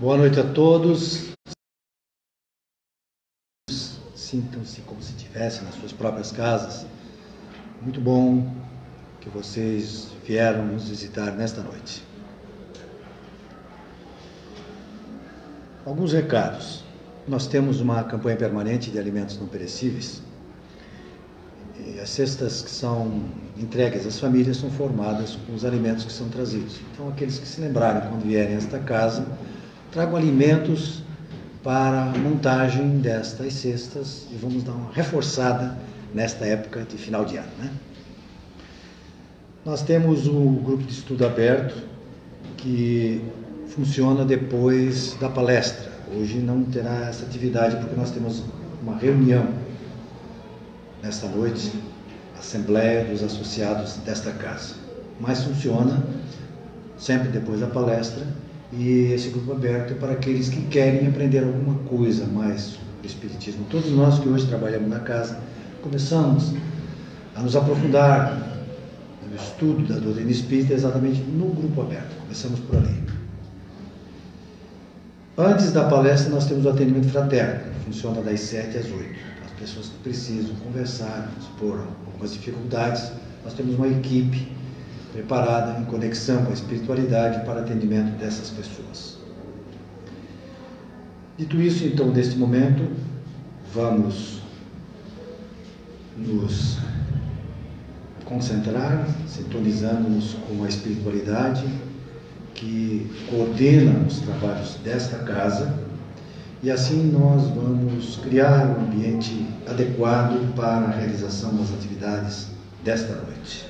Boa noite a todos. Sintam-se como se estivessem nas suas próprias casas. Muito bom que vocês vieram nos visitar nesta noite. Alguns recados. Nós temos uma campanha permanente de alimentos não perecíveis. E as cestas que são entregues às famílias são formadas com os alimentos que são trazidos. Então, aqueles que se lembrarem quando vierem a esta casa, tragam alimentos para a montagem destas cestas e vamos dar uma reforçada nesta época de final de ano. Né? Nós temos o grupo de estudo aberto que funciona depois da palestra. Hoje não terá essa atividade porque nós temos uma reunião nesta noite, assembleia dos associados desta casa. Mas funciona sempre depois da palestra e esse grupo aberto é para aqueles que querem aprender alguma coisa mais sobre o Espiritismo. Todos nós que hoje trabalhamos na casa começamos a nos aprofundar no estudo da doutrina espírita exatamente no grupo aberto. Começamos por ali. Antes da palestra, nós temos o atendimento fraterno, que funciona das 7 às 8. As pessoas que precisam conversar, expor algumas dificuldades, nós temos uma equipe preparada em conexão com a espiritualidade para atendimento dessas pessoas. Dito isso, então, neste momento, vamos nos concentrar, sintonizando-nos com a espiritualidade que coordena os trabalhos desta casa e assim nós vamos criar um ambiente adequado para a realização das atividades desta noite.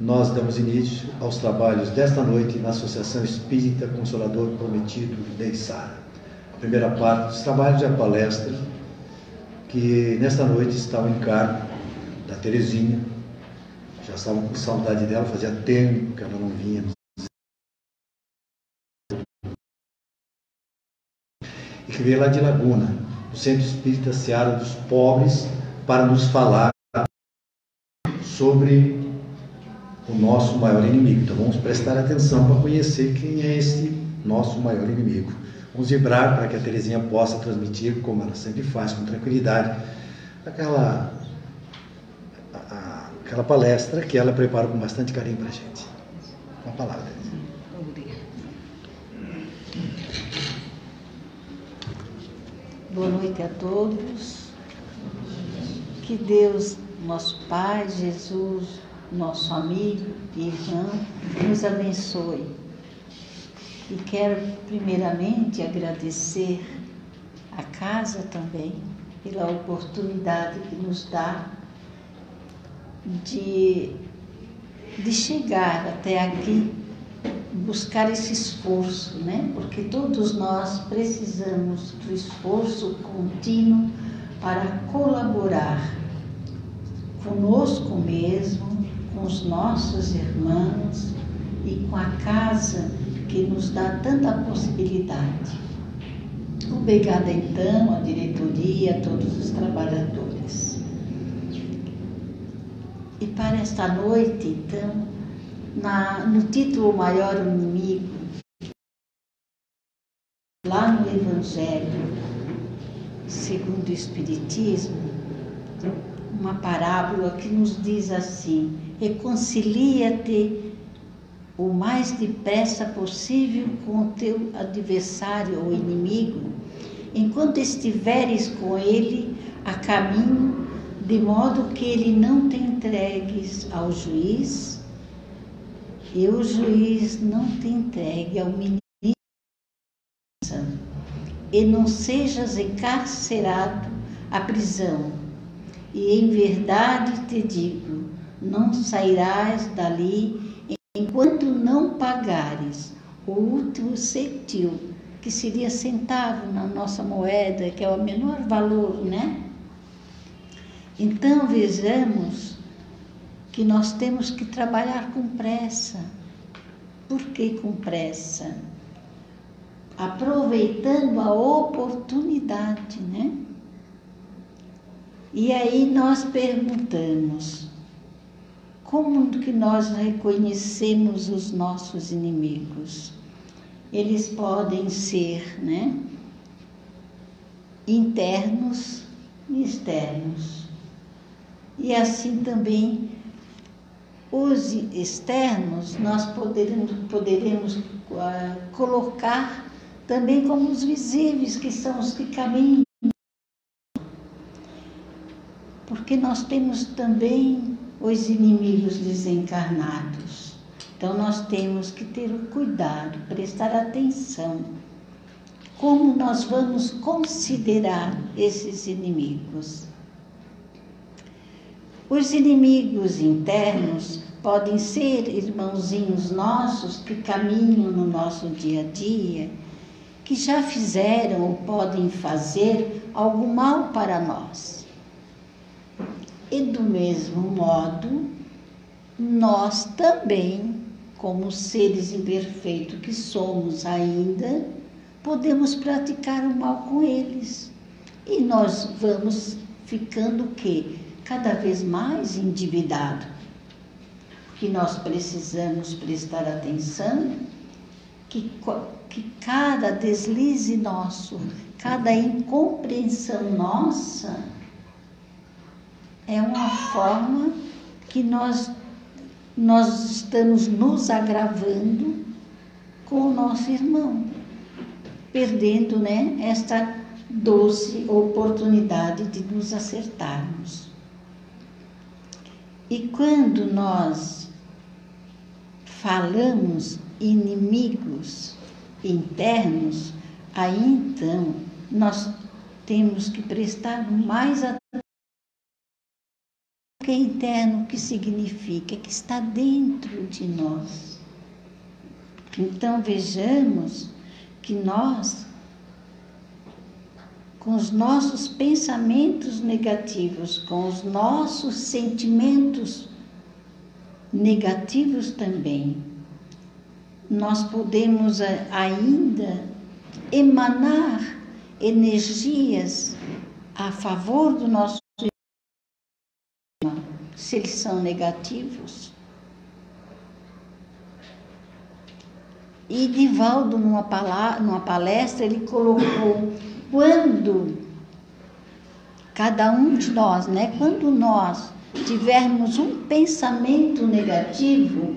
nós damos início aos trabalhos desta noite na Associação Espírita Consolador Prometido de Sara. A primeira parte dos trabalhos é a palestra, que nesta noite está o encargo da Terezinha. Já estavam com saudade dela, fazia tempo que ela não vinha. E que veio lá de Laguna, do Centro Espírita Seara dos Pobres, para nos falar sobre o nosso maior inimigo. Então vamos prestar atenção para conhecer quem é esse nosso maior inimigo. Vamos vibrar para que a Terezinha possa transmitir, como ela sempre faz, com tranquilidade, aquela, aquela palestra que ela prepara com bastante carinho para a gente. Com a palavra, Terezinha. Boa noite a todos. Que Deus, nosso Pai, Jesus, nosso amigo irmão, nos abençoe. E quero primeiramente agradecer a casa também pela oportunidade que nos dá de, de chegar até aqui, buscar esse esforço, né? Porque todos nós precisamos do esforço contínuo para colaborar conosco mesmo com os nossos irmãos e com a casa que nos dá tanta possibilidade. Obrigada então à diretoria, a todos os trabalhadores. E para esta noite, então, na, no título Maior Inimigo, lá no Evangelho segundo o Espiritismo, uma parábola que nos diz assim: reconcilia-te o mais depressa possível com o teu adversário ou inimigo, enquanto estiveres com ele a caminho, de modo que ele não te entregues ao juiz e o juiz não te entregue ao ministro e não sejas encarcerado à prisão. E em verdade te digo, não sairás dali enquanto não pagares o último centil que seria centavo na nossa moeda, que é o menor valor, né? Então vejamos que nós temos que trabalhar com pressa. Por que com pressa? Aproveitando a oportunidade, né? E aí nós perguntamos: como que nós reconhecemos os nossos inimigos? Eles podem ser, né? Internos e externos. E assim também os externos nós poderemos, poderemos uh, colocar também como os visíveis, que são os que caminham. Porque nós temos também os inimigos desencarnados. Então nós temos que ter o cuidado, prestar atenção. Como nós vamos considerar esses inimigos? Os inimigos internos podem ser irmãozinhos nossos que caminham no nosso dia a dia, que já fizeram ou podem fazer algo mal para nós. E do mesmo modo, nós também, como seres imperfeitos que somos ainda, podemos praticar o mal com eles. E nós vamos ficando o quê? Cada vez mais endividado. Que nós precisamos prestar atenção que, que cada deslize nosso, cada incompreensão nossa, é uma forma que nós, nós estamos nos agravando com o nosso irmão, perdendo né, esta doce oportunidade de nos acertarmos. E quando nós falamos inimigos internos, aí então nós temos que prestar mais atenção que é interno, que significa que está dentro de nós. Então vejamos que nós, com os nossos pensamentos negativos, com os nossos sentimentos negativos também, nós podemos ainda emanar energias a favor do nosso se eles são negativos. E Divaldo, numa, numa palestra, ele colocou: quando cada um de nós, né, quando nós tivermos um pensamento negativo,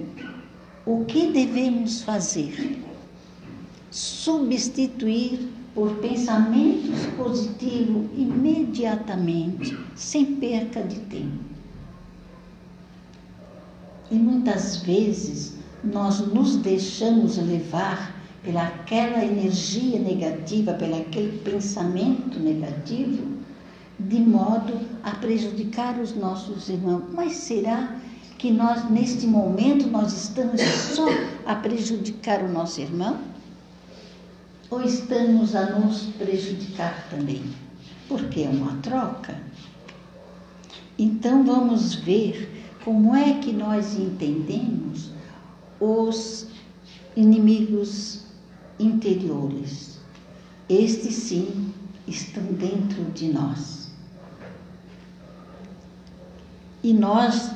o que devemos fazer? Substituir por pensamentos positivos imediatamente, sem perca de tempo. E muitas vezes nós nos deixamos levar pelaquela energia negativa, pelaquele pensamento negativo, de modo a prejudicar os nossos irmãos. Mas será que nós, neste momento, nós estamos só a prejudicar o nosso irmão? Ou estamos a nos prejudicar também? Porque é uma troca. Então vamos ver como é que nós entendemos os inimigos interiores? Estes sim estão dentro de nós. E nós,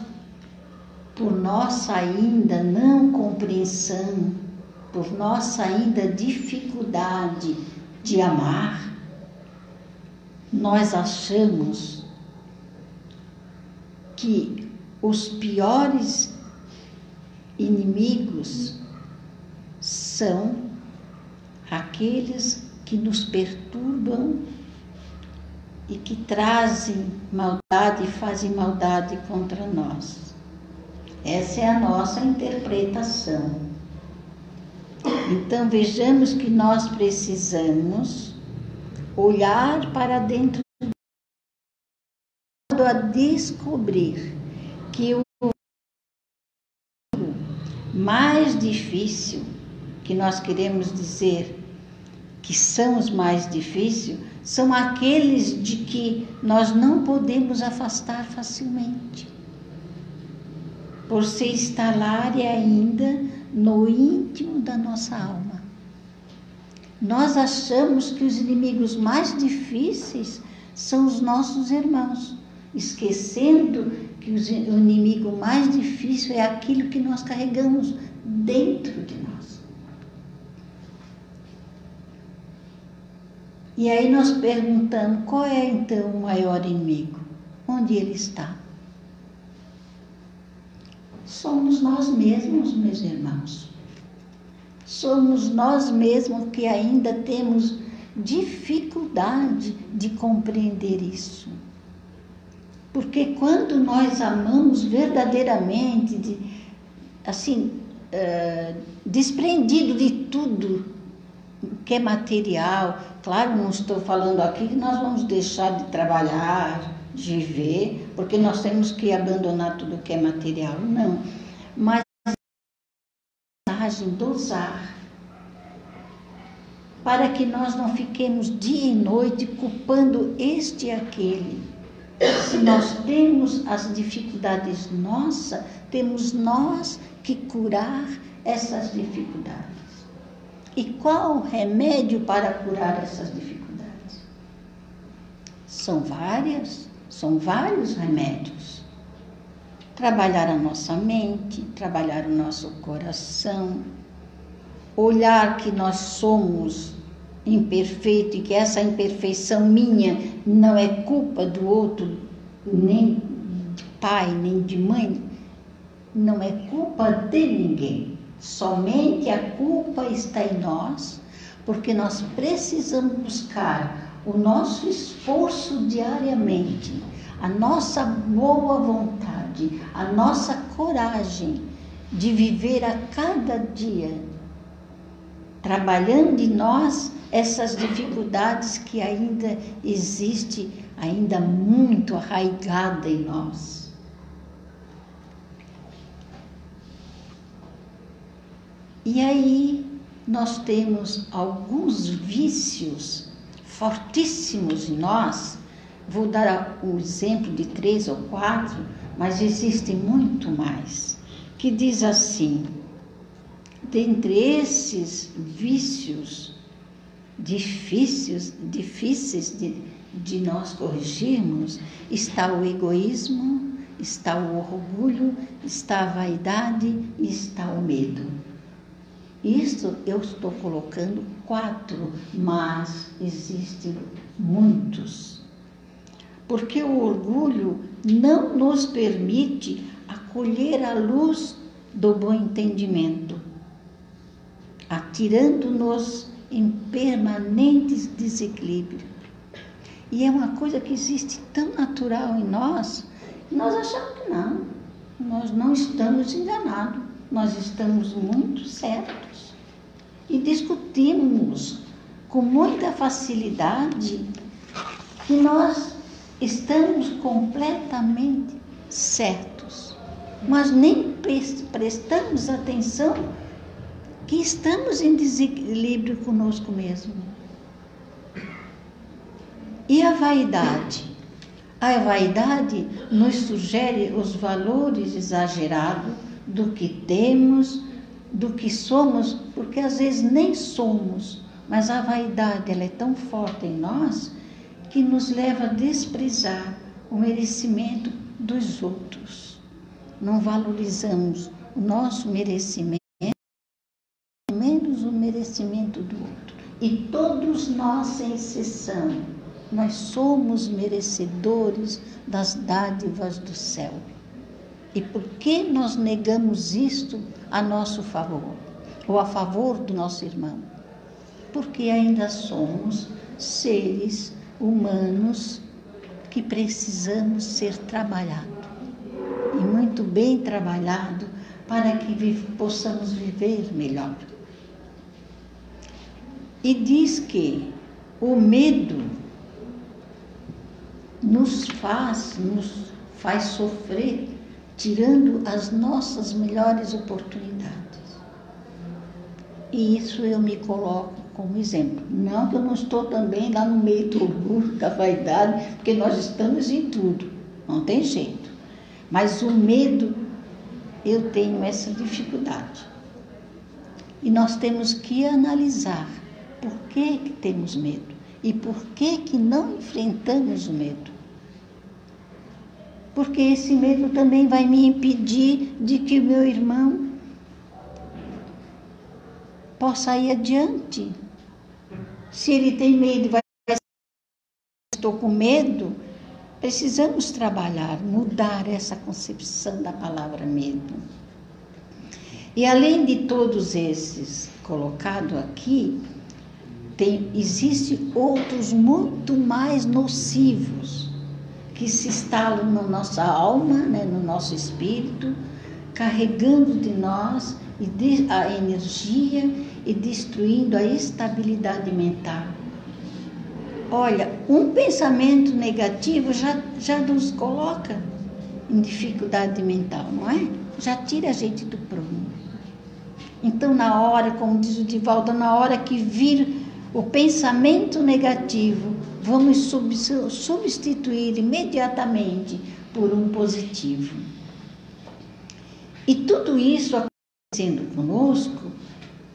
por nossa ainda não compreensão, por nossa ainda dificuldade de amar, nós achamos que os piores inimigos são aqueles que nos perturbam e que trazem maldade e fazem maldade contra nós. Essa é a nossa interpretação. Então vejamos que nós precisamos olhar para dentro a descobrir que o mais difícil que nós queremos dizer que são os mais difíceis, são aqueles de que nós não podemos afastar facilmente, por se instalarem ainda no íntimo da nossa alma. Nós achamos que os inimigos mais difíceis são os nossos irmãos, esquecendo que o inimigo mais difícil é aquilo que nós carregamos dentro de nós. E aí nós perguntamos qual é então o maior inimigo? Onde ele está? Somos nós mesmos, meus irmãos. Somos nós mesmos que ainda temos dificuldade de compreender isso. Porque quando nós amamos verdadeiramente, de, assim, uh, desprendido de tudo que é material, claro, não estou falando aqui que nós vamos deixar de trabalhar, de viver, porque nós temos que abandonar tudo que é material, não. Mas dosar para que nós não fiquemos dia e noite culpando este e aquele. Se nós temos as dificuldades nossas, temos nós que curar essas dificuldades. E qual o remédio para curar essas dificuldades? São várias, são vários remédios. Trabalhar a nossa mente, trabalhar o nosso coração, olhar que nós somos imperfeito e que essa imperfeição minha não é culpa do outro, nem de pai, nem de mãe, não é culpa de ninguém. Somente a culpa está em nós, porque nós precisamos buscar o nosso esforço diariamente, a nossa boa vontade, a nossa coragem de viver a cada dia trabalhando em nós essas dificuldades que ainda existe, ainda muito arraigada em nós. E aí nós temos alguns vícios fortíssimos em nós. Vou dar o exemplo de três ou quatro, mas existem muito mais. Que diz assim: dentre esses vícios difíceis, difíceis de, de nós corrigirmos, está o egoísmo, está o orgulho, está a vaidade e está o medo. Isso eu estou colocando quatro, mas existem muitos. Porque o orgulho não nos permite acolher a luz do bom entendimento atirando-nos em permanentes desequilíbrios. E é uma coisa que existe tão natural em nós, nós achamos que não. Nós não estamos enganados, nós estamos muito certos. E discutimos com muita facilidade que nós estamos completamente certos, mas nem prestamos atenção que estamos em desequilíbrio conosco mesmo. E a vaidade? A vaidade nos sugere os valores exagerados do que temos, do que somos, porque às vezes nem somos, mas a vaidade ela é tão forte em nós que nos leva a desprezar o merecimento dos outros. Não valorizamos o nosso merecimento merecimento do outro. E todos nós, sem exceção, nós somos merecedores das dádivas do céu. E por que nós negamos isto a nosso favor, ou a favor do nosso irmão? Porque ainda somos seres humanos que precisamos ser trabalhados. E muito bem trabalhado para que possamos viver melhor. E diz que o medo nos faz, nos faz sofrer, tirando as nossas melhores oportunidades. E isso eu me coloco como exemplo. Não que eu não estou também lá no meio do orgulho, da vaidade, porque nós estamos em tudo, não tem jeito. Mas o medo, eu tenho essa dificuldade. E nós temos que analisar por que, que temos medo e por que, que não enfrentamos o medo. Porque esse medo também vai me impedir de que o meu irmão possa ir adiante. Se ele tem medo vai estou com medo, precisamos trabalhar, mudar essa concepção da palavra medo. E além de todos esses colocados aqui, tem, existem outros muito mais nocivos que se instalam na nossa alma, né, no nosso espírito, carregando de nós a energia e destruindo a estabilidade mental. Olha, um pensamento negativo já, já nos coloca em dificuldade mental, não é? Já tira a gente do prumo. Então, na hora, como diz o Divaldo, na hora que vir o pensamento negativo, vamos substituir imediatamente por um positivo. E tudo isso acontecendo conosco,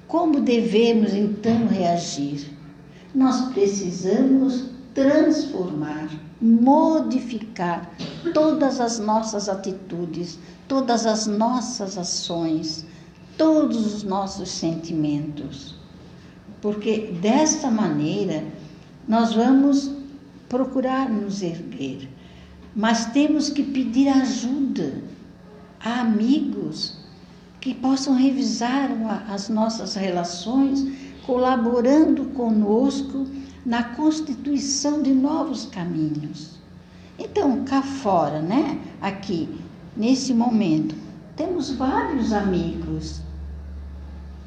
como devemos então reagir? Nós precisamos transformar, modificar todas as nossas atitudes, todas as nossas ações, todos os nossos sentimentos porque desta maneira nós vamos procurar nos erguer, mas temos que pedir ajuda a amigos que possam revisar as nossas relações, colaborando conosco na constituição de novos caminhos. Então, cá fora, né? Aqui, nesse momento, temos vários amigos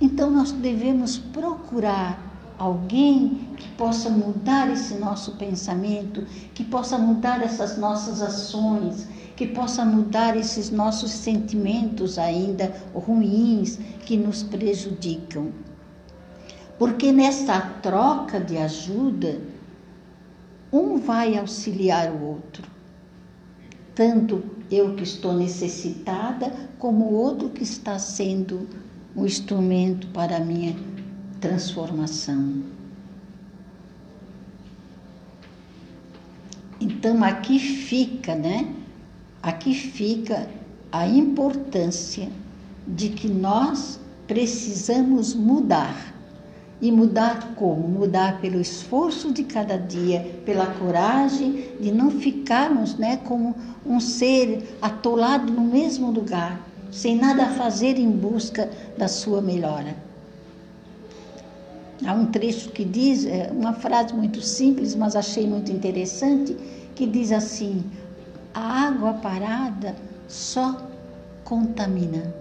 então nós devemos procurar alguém que possa mudar esse nosso pensamento, que possa mudar essas nossas ações, que possa mudar esses nossos sentimentos ainda ruins que nos prejudicam. Porque nessa troca de ajuda, um vai auxiliar o outro. Tanto eu que estou necessitada, como o outro que está sendo o instrumento para a minha transformação. Então aqui fica, né? Aqui fica a importância de que nós precisamos mudar. E mudar como? Mudar pelo esforço de cada dia, pela coragem de não ficarmos né, como um ser atolado no mesmo lugar, sem nada a fazer em busca da sua melhora. Há um trecho que diz, é uma frase muito simples, mas achei muito interessante, que diz assim: a água parada só contamina.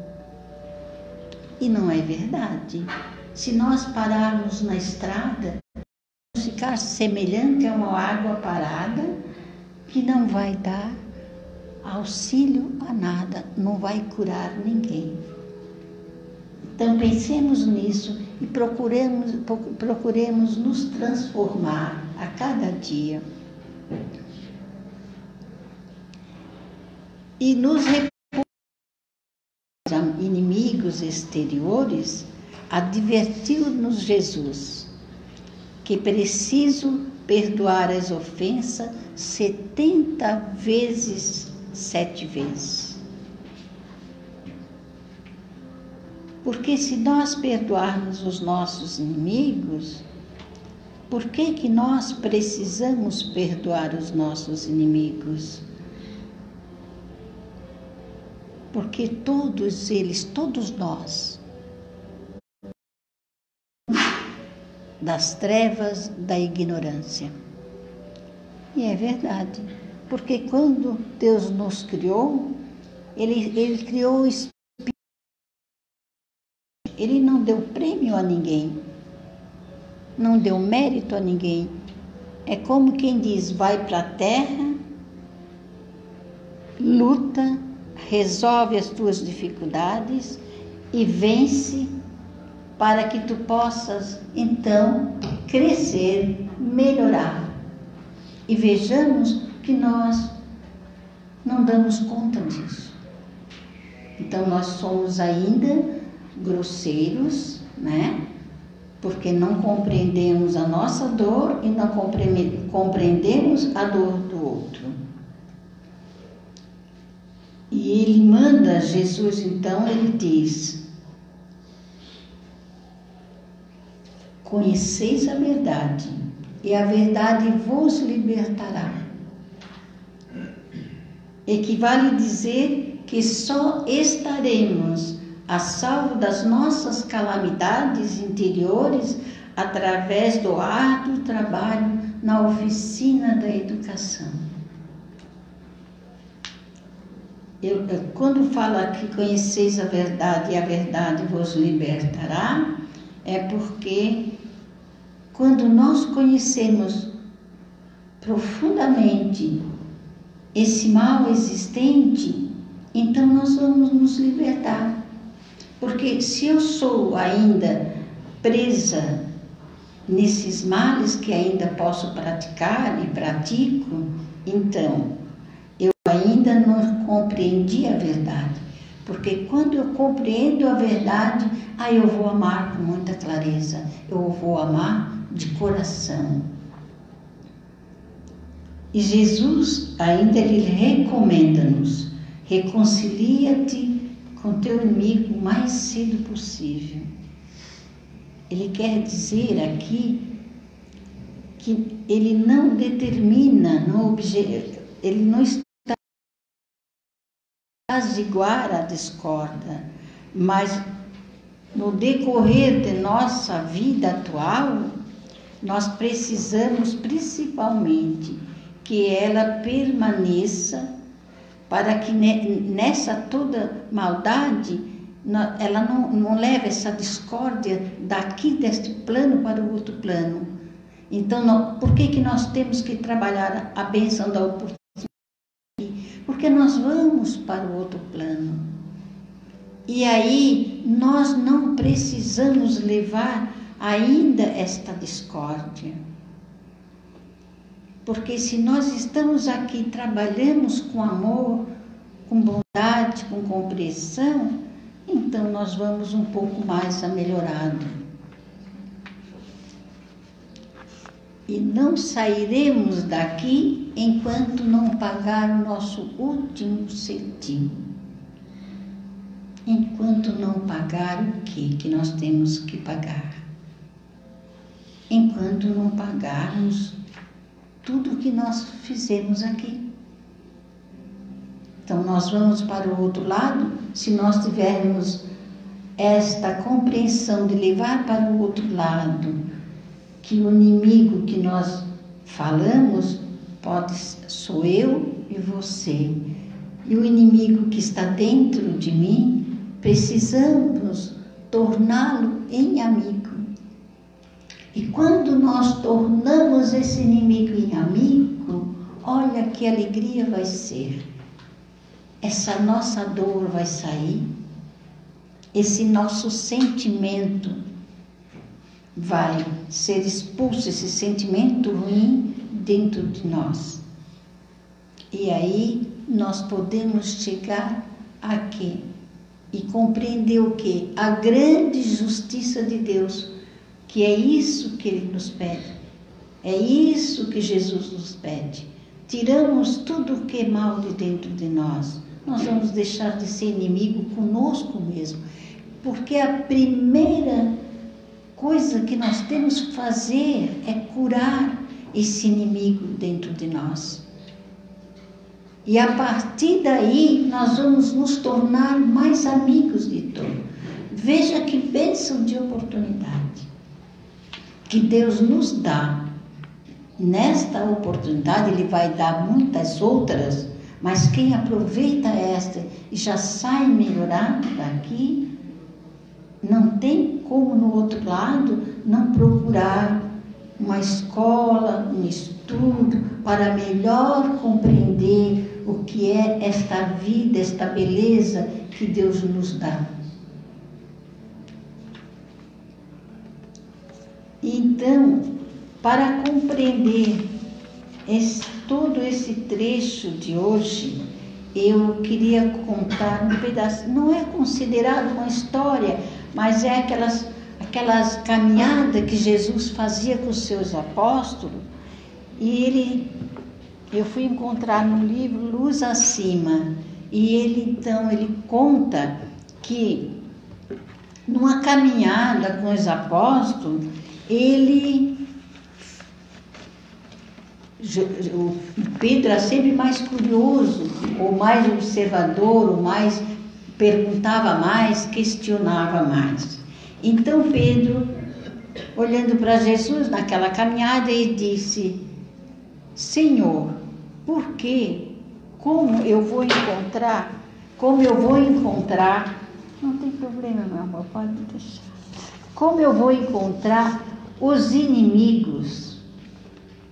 E não é verdade. Se nós pararmos na estrada, vamos ficar semelhante a uma água parada que não vai dar auxílio a nada, não vai curar ninguém. Então pensemos nisso e procuremos, procuremos nos transformar a cada dia. E nos inimigos exteriores, advertiu-nos Jesus que preciso perdoar as ofensas setenta vezes sete vezes. Porque se nós perdoarmos os nossos inimigos, por que que nós precisamos perdoar os nossos inimigos? Porque todos eles, todos nós, das trevas da ignorância. E é verdade. Porque quando Deus nos criou, Ele, ele criou o Espírito. Ele não deu prêmio a ninguém, não deu mérito a ninguém. É como quem diz: vai para a terra, luta, resolve as tuas dificuldades e vence para que tu possas então crescer, melhorar. E vejamos que nós não damos conta disso. Então nós somos ainda grosseiros, né? Porque não compreendemos a nossa dor e não compreendemos a dor do outro. E ele manda, Jesus então, ele diz: Conheceis a verdade, e a verdade vos libertará. Equivale dizer que só estaremos a salvo das nossas calamidades interiores através do árduo trabalho na oficina da educação. Eu, quando fala que conheceis a verdade e a verdade vos libertará, é porque quando nós conhecemos profundamente esse mal existente, então nós vamos nos libertar. Porque se eu sou ainda presa nesses males que ainda posso praticar e pratico, então eu ainda não compreendi a verdade. Porque quando eu compreendo a verdade, aí eu vou amar com muita clareza, eu vou amar de coração. E Jesus ainda ele recomenda-nos: reconcilia-te com teu inimigo o mais cedo possível. Ele quer dizer aqui que ele não determina, no objeto, ele não está apaziguar a discórdia, mas no decorrer de nossa vida atual, nós precisamos principalmente que ela permaneça para que nessa toda maldade ela não, não leve essa discórdia daqui deste plano para o outro plano. Então, não, por que, que nós temos que trabalhar a bênção da oportunidade? Porque nós vamos para o outro plano. E aí nós não precisamos levar ainda esta discórdia. Porque se nós estamos aqui, trabalhamos com amor, com bondade, com compreensão, então nós vamos um pouco mais a melhorado. E não sairemos daqui enquanto não pagar o nosso último centimo. Enquanto não pagar o que que nós temos que pagar enquanto não pagarmos tudo o que nós fizemos aqui. Então, nós vamos para o outro lado se nós tivermos esta compreensão de levar para o outro lado que o inimigo que nós falamos pode sou eu e você. E o inimigo que está dentro de mim, precisamos torná-lo em amigo. E quando nós tornamos esse inimigo em amigo, olha que alegria vai ser. Essa nossa dor vai sair, esse nosso sentimento vai ser expulso, esse sentimento ruim dentro de nós. E aí nós podemos chegar aqui e compreender o que? A grande justiça de Deus que é isso que ele nos pede. É isso que Jesus nos pede. Tiramos tudo o que é mal de dentro de nós. Nós vamos deixar de ser inimigo conosco mesmo. Porque a primeira coisa que nós temos que fazer é curar esse inimigo dentro de nós. E a partir daí nós vamos nos tornar mais amigos de todos. Veja que bênção de oportunidade que Deus nos dá. Nesta oportunidade, Ele vai dar muitas outras, mas quem aproveita esta e já sai melhorado daqui, não tem como no outro lado não procurar uma escola, um estudo para melhor compreender o que é esta vida, esta beleza que Deus nos dá. Então, para compreender esse, todo esse trecho de hoje, eu queria contar um pedaço. Não é considerado uma história, mas é aquelas, aquelas caminhadas que Jesus fazia com os seus apóstolos. E ele, eu fui encontrar no livro Luz Acima. E ele então ele conta que numa caminhada com os apóstolos, ele o Pedro era sempre mais curioso, ou mais observador, ou mais perguntava mais, questionava mais. Então Pedro, olhando para Jesus naquela caminhada, ele disse: Senhor, por quê? Como eu vou encontrar? Como eu vou encontrar? Não tem problema, meu amor, pode deixar. Como eu vou encontrar os inimigos?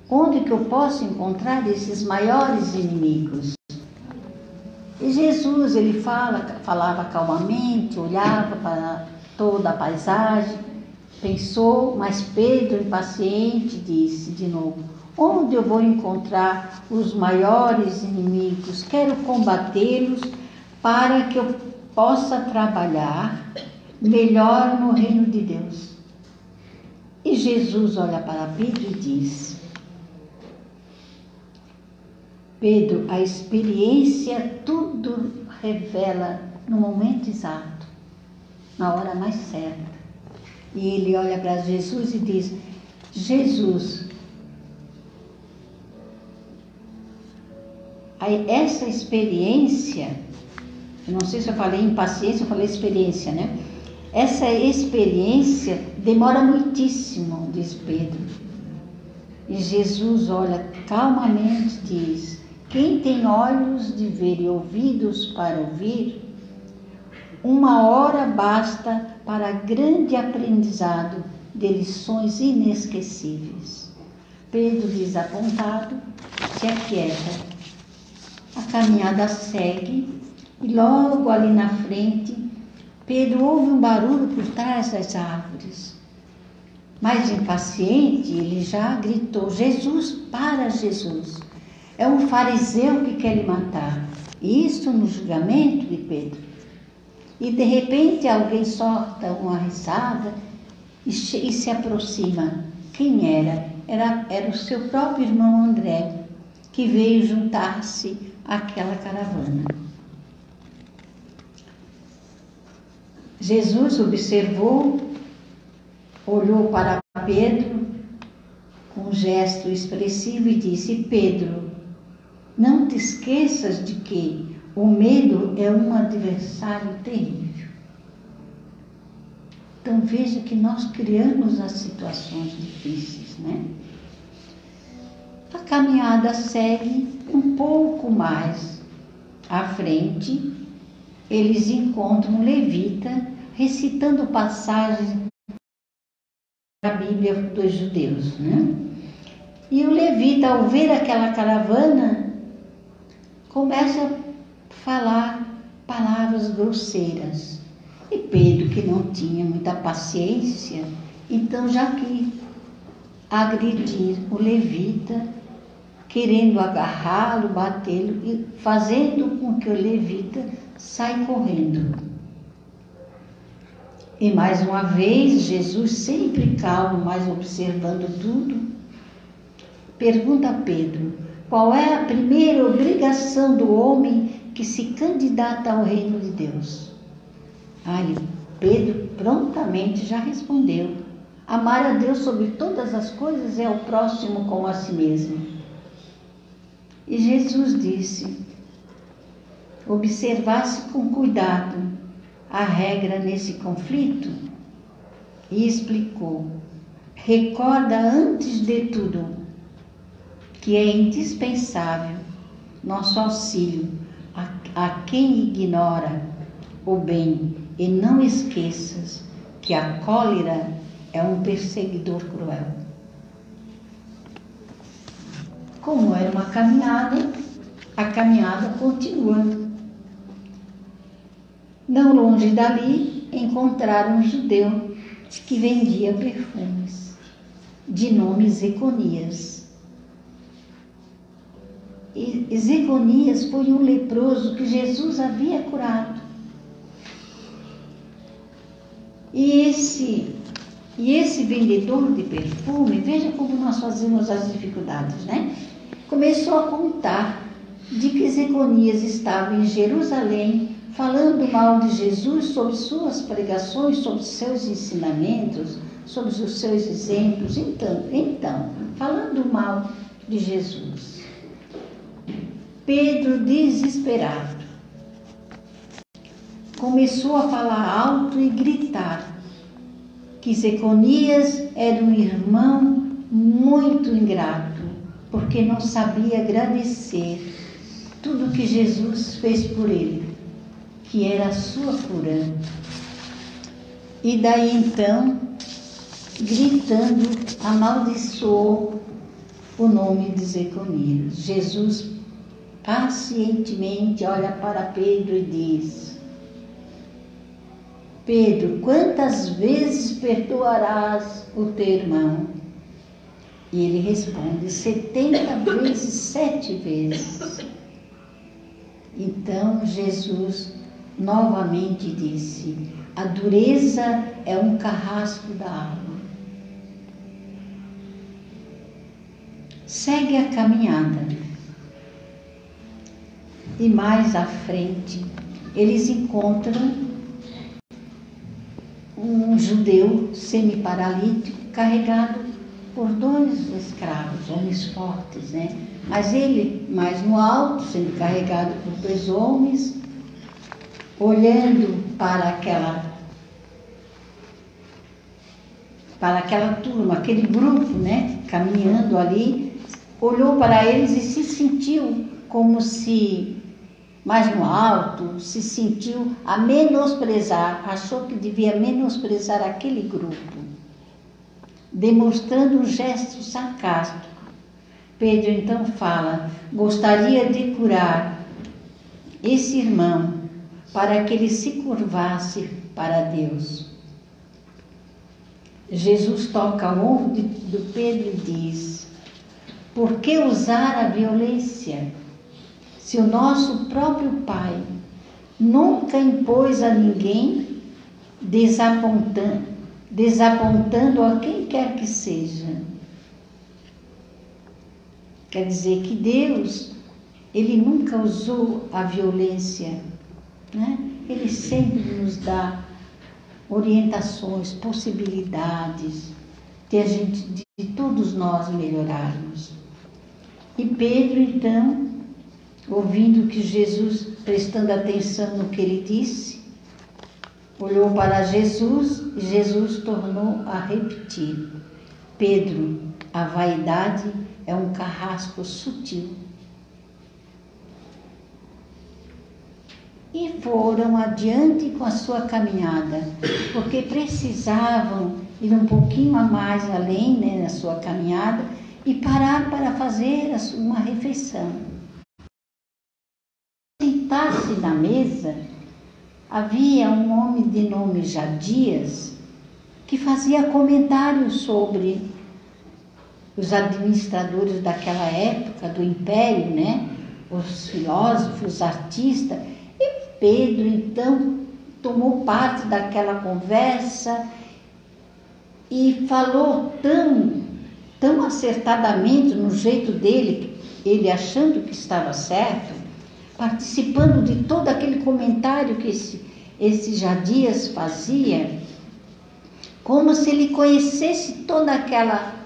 Onde que eu posso encontrar esses maiores inimigos? E Jesus, ele fala, falava calmamente, olhava para toda a paisagem, pensou, mas Pedro, impaciente, disse de novo: Onde eu vou encontrar os maiores inimigos? Quero combatê-los para que eu possa trabalhar melhor no reino de Deus. E Jesus olha para Pedro e diz: Pedro, a experiência tudo revela no momento exato, na hora mais certa. E ele olha para Jesus e diz: Jesus, essa experiência, eu não sei se eu falei impaciência, eu falei experiência, né? Essa experiência demora muitíssimo, diz Pedro. E Jesus olha calmamente e diz: quem tem olhos de ver e ouvidos para ouvir, uma hora basta para grande aprendizado de lições inesquecíveis. Pedro, desapontado, se aquieta. A caminhada segue e logo ali na frente, Pedro ouve um barulho por trás das árvores. Mais impaciente, ele já gritou: Jesus, para Jesus! É um fariseu que quer lhe matar. Isso no julgamento de Pedro. E de repente alguém solta uma risada e, e se aproxima. Quem era? era? Era o seu próprio irmão André, que veio juntar-se àquela caravana. Jesus observou, olhou para Pedro com um gesto expressivo e disse: Pedro, não te esqueças de que o medo é um adversário terrível. Então veja que nós criamos as situações difíceis, né? A caminhada segue um pouco mais à frente. Eles encontram um levita recitando passagens da Bíblia dos judeus, né? E o levita, ao ver aquela caravana, começa a falar palavras grosseiras. E Pedro, que não tinha muita paciência, então já que agredir o levita, querendo agarrá-lo, batê-lo e fazendo com que o levita saia correndo. E mais uma vez, Jesus, sempre calmo, mas observando tudo, pergunta a Pedro: qual é a primeira obrigação do homem que se candidata ao reino de Deus? Ai, Pedro prontamente já respondeu: Amar a Deus sobre todas as coisas é o próximo como a si mesmo. E Jesus disse: observasse com cuidado a regra nesse conflito e explicou: recorda antes de tudo que é indispensável nosso auxílio a, a quem ignora o bem e não esqueças que a cólera é um perseguidor cruel. Como era uma caminhada, a caminhada continua. Não longe dali encontraram um judeu que vendia perfumes. de nome Zeconias. E Zeconias foi um leproso que Jesus havia curado. E esse, e esse vendedor de perfume, veja como nós fazemos as dificuldades, né? Começou a contar de que Zeconias estava em Jerusalém falando mal de Jesus sobre suas pregações, sobre seus ensinamentos, sobre os seus exemplos. Então, então falando mal de Jesus. Pedro, desesperado, começou a falar alto e gritar que Zeconias era um irmão muito ingrato, porque não sabia agradecer tudo que Jesus fez por ele, que era a sua cura. E daí então, gritando, amaldiçoou o nome de Zeconias. Jesus pacientemente olha para Pedro e diz: Pedro, quantas vezes perdoarás o teu irmão? E ele responde: setenta vezes, sete vezes. Então Jesus novamente disse: A dureza é um carrasco da alma. Segue a caminhada. E mais à frente, eles encontram um judeu semi-paralítico carregado por dois escravos, homens fortes, né? Mas ele mais no alto, sendo carregado por dois homens, olhando para aquela para aquela turma, aquele grupo, né, caminhando ali, olhou para eles e se sentiu como se mais no alto, se sentiu a menosprezar, achou que devia menosprezar aquele grupo, demonstrando um gesto sarcástico. Pedro então fala: gostaria de curar esse irmão para que ele se curvasse para Deus. Jesus toca o ombro do Pedro e diz: Por que usar a violência? Se o nosso próprio Pai nunca impôs a ninguém, desapontando, desapontando a quem quer que seja. Quer dizer que Deus, Ele nunca usou a violência, né? Ele sempre nos dá orientações, possibilidades de a gente, de todos nós melhorarmos. E Pedro, então, ouvindo que Jesus, prestando atenção no que ele disse, olhou para Jesus e Jesus tornou a repetir: Pedro, a vaidade é um carrasco sutil. E foram adiante com a sua caminhada, porque precisavam ir um pouquinho a mais além né, na sua caminhada e parar para fazer uma refeição. Sentar-se na mesa, havia um homem de nome Jadias que fazia comentários sobre os administradores daquela época do império, né? Os filósofos, os artistas. Pedro então tomou parte daquela conversa e falou tão, tão acertadamente no jeito dele, ele achando que estava certo, participando de todo aquele comentário que esse, esse Jadias fazia, como se ele conhecesse toda aquela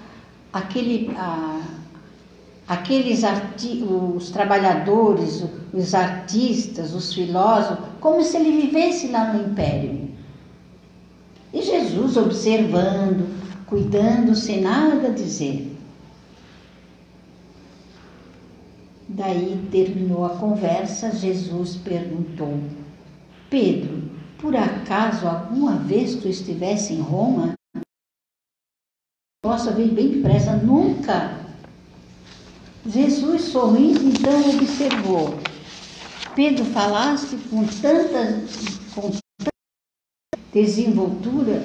aquele, ah, aqueles os trabalhadores, os artistas, os filósofos, como se ele vivesse lá no império. E Jesus observando, cuidando, sem nada dizer. Daí terminou a conversa, Jesus perguntou: Pedro, por acaso alguma vez tu estivesse em Roma? Nossa, veio bem depressa, nunca. Jesus sorrindo, então observou. Pedro falaste com tanta, com tanta desenvoltura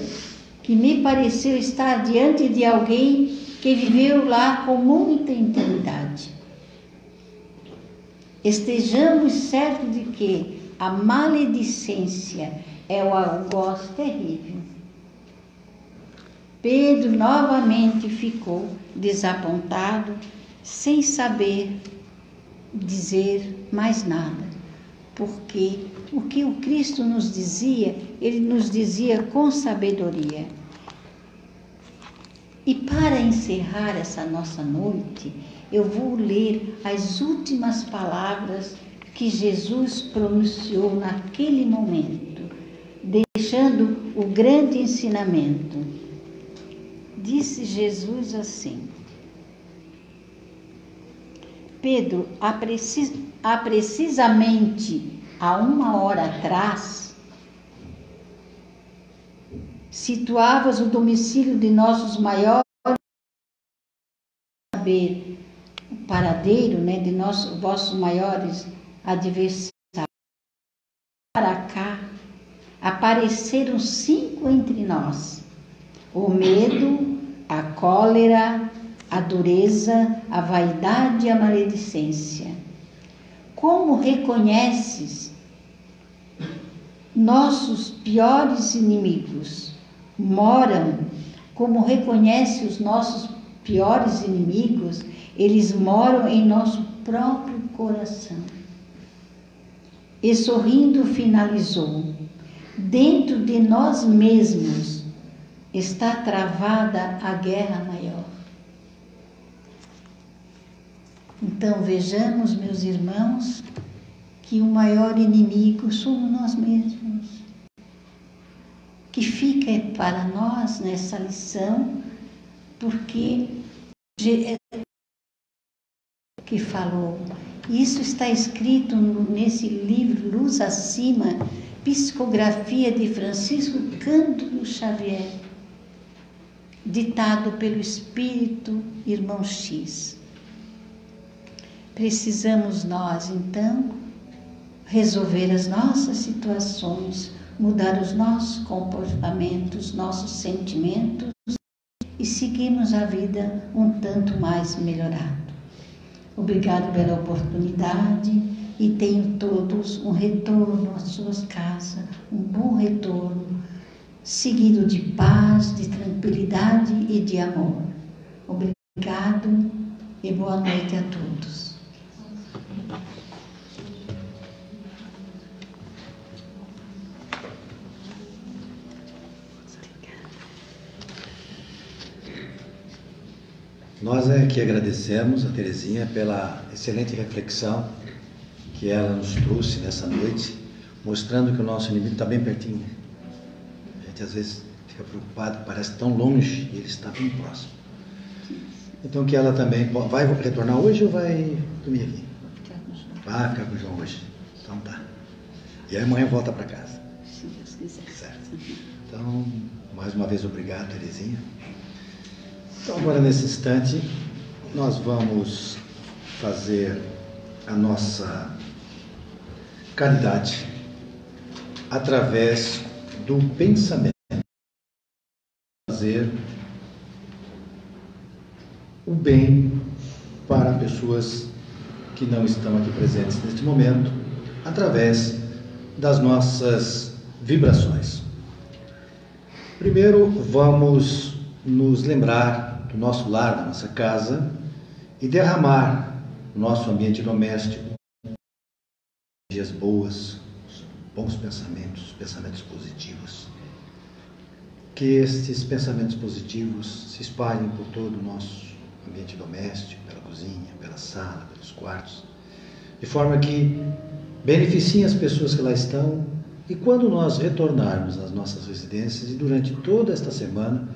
que me pareceu estar diante de alguém que viveu lá com muita intimidade. Estejamos certos de que a maledicência é o algoz terrível. Pedro novamente ficou desapontado, sem saber dizer mais nada, porque o que o Cristo nos dizia, ele nos dizia com sabedoria. E para encerrar essa nossa noite, eu vou ler as últimas palavras que Jesus pronunciou naquele momento, deixando o grande ensinamento. Disse Jesus assim: Pedro, há, precis, há precisamente há uma hora atrás, situavas o domicílio de nossos maiores saber o paradeiro né, de nossos, vossos maiores adversários. Para cá apareceram cinco entre nós: o medo, a cólera, a dureza, a vaidade e a maledicência. Como reconheces nossos piores inimigos? Moram, como reconhece os nossos piores inimigos, eles moram em nosso próprio coração. E sorrindo finalizou: Dentro de nós mesmos está travada a guerra maior. Então vejamos, meus irmãos, que o maior inimigo somos nós mesmos. Que fica para nós nessa lição, porque que falou. Isso está escrito nesse livro Luz Acima, psicografia de Francisco Cândido Xavier, ditado pelo Espírito Irmão X. Precisamos nós, então, resolver as nossas situações, mudar os nossos comportamentos, nossos sentimentos e seguirmos a vida um tanto mais melhorado. Obrigado pela oportunidade e tenham todos um retorno às suas casas, um bom retorno, seguido de paz, de tranquilidade e de amor. Obrigado e boa noite a todos. Nós é que agradecemos a Terezinha pela excelente reflexão que ela nos trouxe nessa noite, mostrando que o nosso inimigo está bem pertinho. A gente às vezes fica preocupado, parece tão longe e ele está bem próximo. Então que ela também vai retornar hoje ou vai dormir aqui? Vai ficar com o João hoje. Então tá. E aí amanhã volta para casa. Se Deus quiser. Certo. Então, mais uma vez obrigado, Terezinha. Então, agora nesse instante, nós vamos fazer a nossa caridade através do pensamento. Fazer o bem para pessoas que não estão aqui presentes neste momento, através das nossas vibrações. Primeiro, vamos nos lembrar do nosso lar, da nossa casa e derramar no nosso ambiente doméstico dias boas, bons pensamentos, pensamentos positivos. Que estes pensamentos positivos se espalhem por todo o nosso ambiente doméstico, pela cozinha, pela sala, pelos quartos, de forma que beneficiem as pessoas que lá estão e quando nós retornarmos às nossas residências e durante toda esta semana,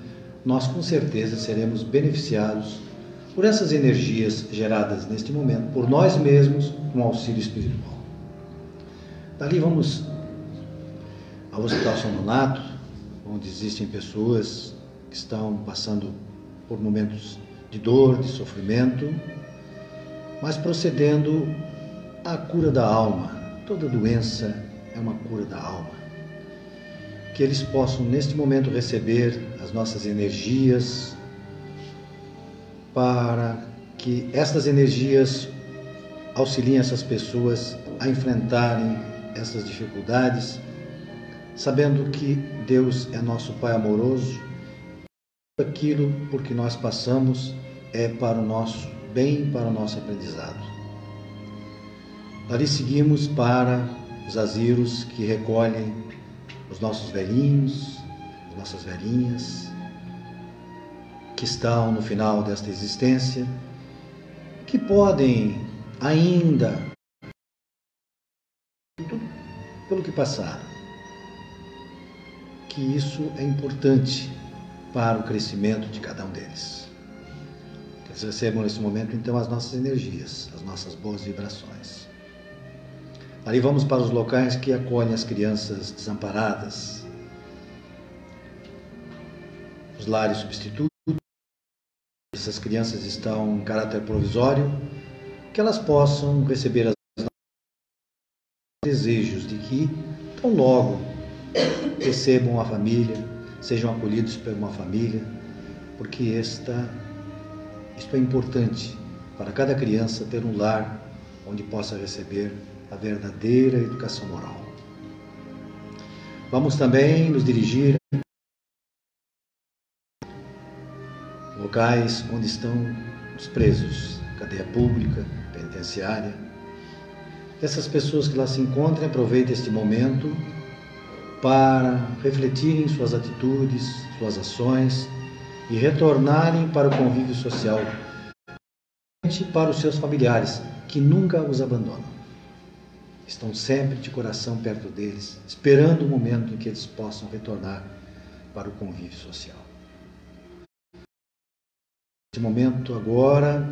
nós com certeza seremos beneficiados por essas energias geradas neste momento, por nós mesmos, com auxílio espiritual. Dali vamos ao Hospital São Donato, onde existem pessoas que estão passando por momentos de dor, de sofrimento, mas procedendo à cura da alma. Toda doença é uma cura da alma que eles possam neste momento receber as nossas energias para que estas energias auxiliem essas pessoas a enfrentarem essas dificuldades, sabendo que Deus é nosso Pai amoroso, aquilo por que nós passamos é para o nosso bem, para o nosso aprendizado. Dali seguimos para os asilos que recolhem os nossos velhinhos, as nossas velhinhas, que estão no final desta existência, que podem ainda pelo que passaram. Que isso é importante para o crescimento de cada um deles. Recebam nesse momento então as nossas energias, as nossas boas vibrações. Ali vamos para os locais que acolhem as crianças desamparadas, os lares substitutos. Essas crianças estão em caráter provisório, que elas possam receber os desejos de que, tão logo, recebam a família, sejam acolhidos por uma família, porque esta, isto é importante para cada criança ter um lar onde possa receber a verdadeira educação moral. Vamos também nos dirigir a locais onde estão os presos, cadeia pública, penitenciária. Essas pessoas que lá se encontram aproveitem este momento para refletirem suas atitudes, suas ações e retornarem para o convívio social, para os seus familiares que nunca os abandonam estão sempre de coração perto deles, esperando o momento em que eles possam retornar para o convívio social. Nesse momento agora,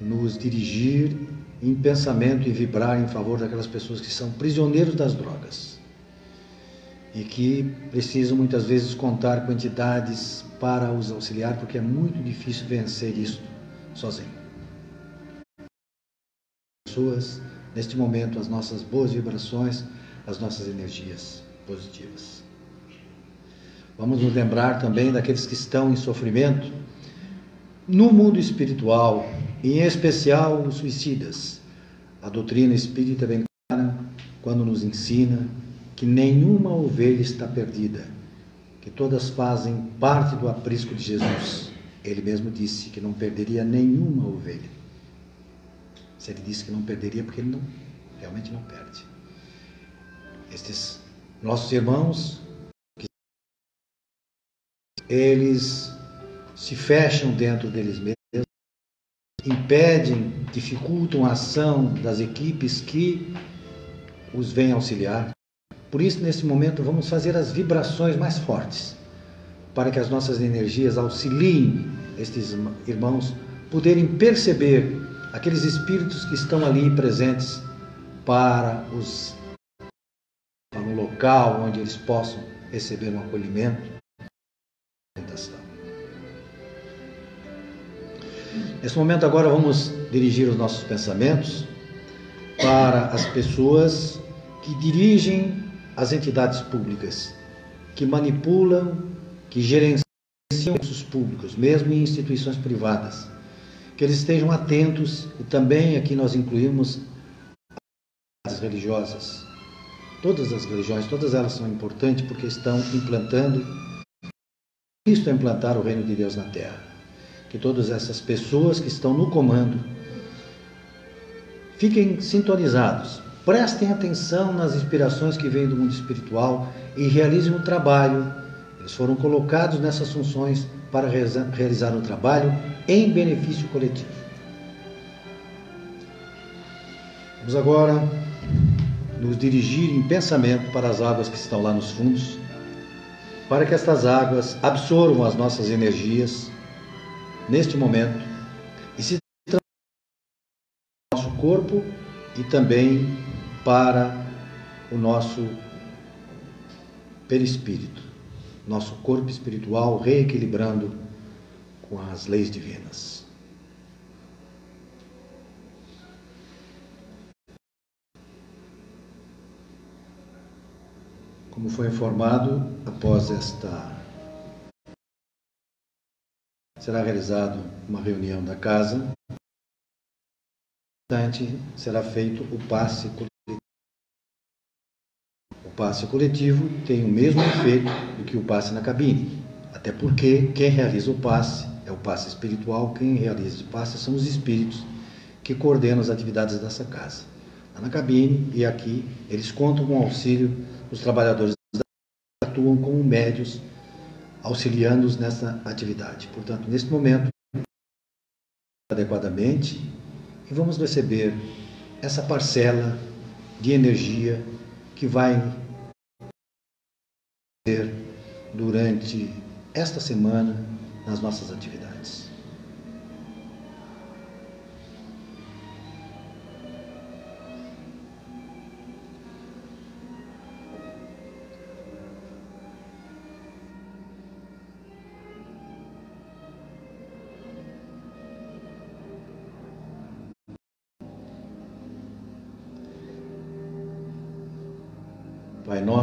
nos dirigir em pensamento e vibrar em favor daquelas pessoas que são prisioneiros das drogas e que precisam muitas vezes contar com entidades para os auxiliar, porque é muito difícil vencer isso sozinho. Pessoas neste momento as nossas boas vibrações, as nossas energias positivas. Vamos nos lembrar também daqueles que estão em sofrimento no mundo espiritual, em especial os suicidas. A doutrina espírita bem clara quando nos ensina que nenhuma ovelha está perdida, que todas fazem parte do aprisco de Jesus. Ele mesmo disse que não perderia nenhuma ovelha. Se ele disse que não perderia, porque ele não, realmente não perde. Estes nossos irmãos, eles se fecham dentro deles mesmos, impedem, dificultam a ação das equipes que os vêm auxiliar. Por isso, nesse momento, vamos fazer as vibrações mais fortes, para que as nossas energias auxiliem estes irmãos poderem perceber aqueles espíritos que estão ali presentes para os para um local onde eles possam receber um acolhimento, Nesse momento agora vamos dirigir os nossos pensamentos para as pessoas que dirigem as entidades públicas, que manipulam, que gerenciam recursos públicos, mesmo em instituições privadas que eles estejam atentos e também aqui nós incluímos as religiosas. Todas as religiões, todas elas são importantes porque estão implantando Cristo a implantar o reino de Deus na terra. Que todas essas pessoas que estão no comando fiquem sintonizados, prestem atenção nas inspirações que vêm do mundo espiritual e realizem o trabalho. Eles foram colocados nessas funções para realizar o trabalho em benefício coletivo. Vamos agora nos dirigir em pensamento para as águas que estão lá nos fundos, para que estas águas absorvam as nossas energias neste momento e se transformem no nosso corpo e também para o nosso perispírito, nosso corpo espiritual reequilibrando com as leis divinas. Como foi informado, após esta será realizado uma reunião da casa. Será feito o passe passe coletivo tem o mesmo efeito do que o passe na cabine, até porque quem realiza o passe é o passe espiritual, quem realiza o passe são os espíritos que coordenam as atividades dessa casa. Lá na cabine e aqui eles contam com o auxílio dos trabalhadores que atuam como médios auxiliando-os nessa atividade. Portanto, neste momento, adequadamente, e vamos receber essa parcela de energia que vai durante esta semana nas nossas atividades.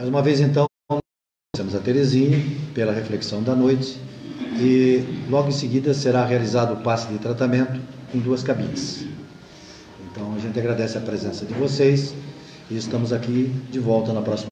Mais uma vez, então, temos a Terezinha pela reflexão da noite e logo em seguida será realizado o passe de tratamento em duas cabines. Então, a gente agradece a presença de vocês e estamos aqui de volta na próxima